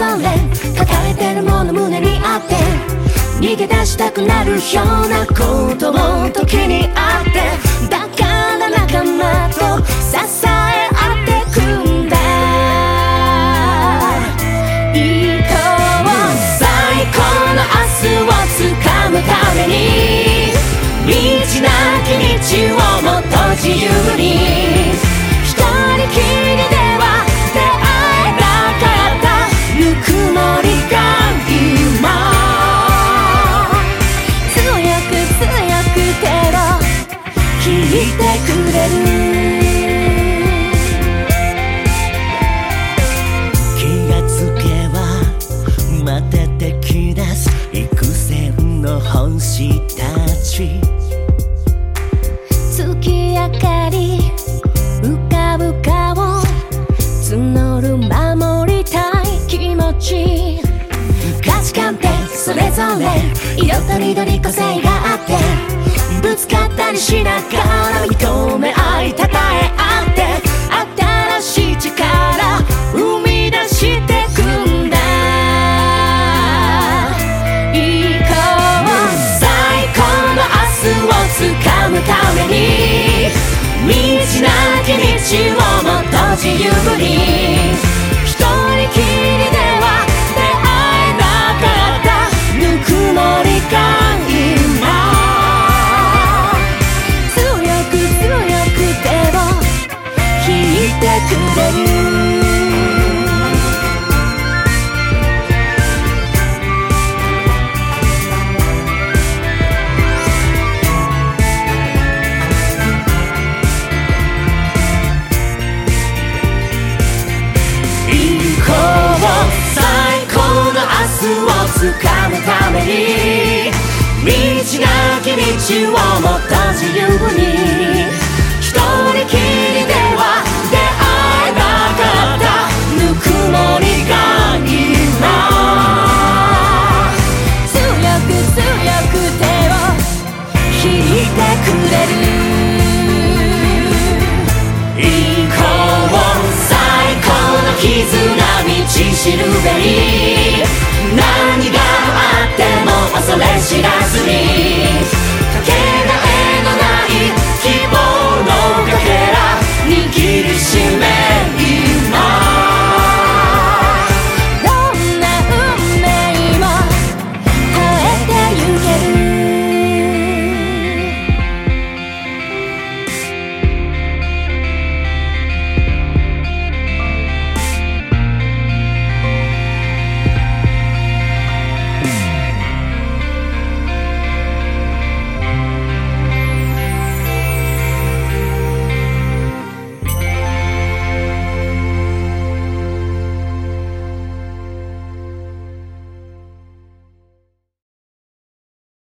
れ抱えてるもの胸にあって逃げ出したくなるようなことも時にあってだから仲間と支え合ってくんだ。行こう最高の明日をつかむために道なき道をもっと自由に一人きりいてくれる。気がつけば待ててきだす幾千の星たち。月明かり浮かぶ顔。募る守りたい気持ち。価値観ってそれぞれ。色とりどり個性があってしながら認め合いたたえ合って新しい力生み出してくんだ。行こう最高の明日をつかむために道なき道をもっと自由に。こう最高の明日をつかむために道がきちをもっと自由に一人きりでは出会えなかったぬくもりがいいな強く強く手を引いてくれるシルベリー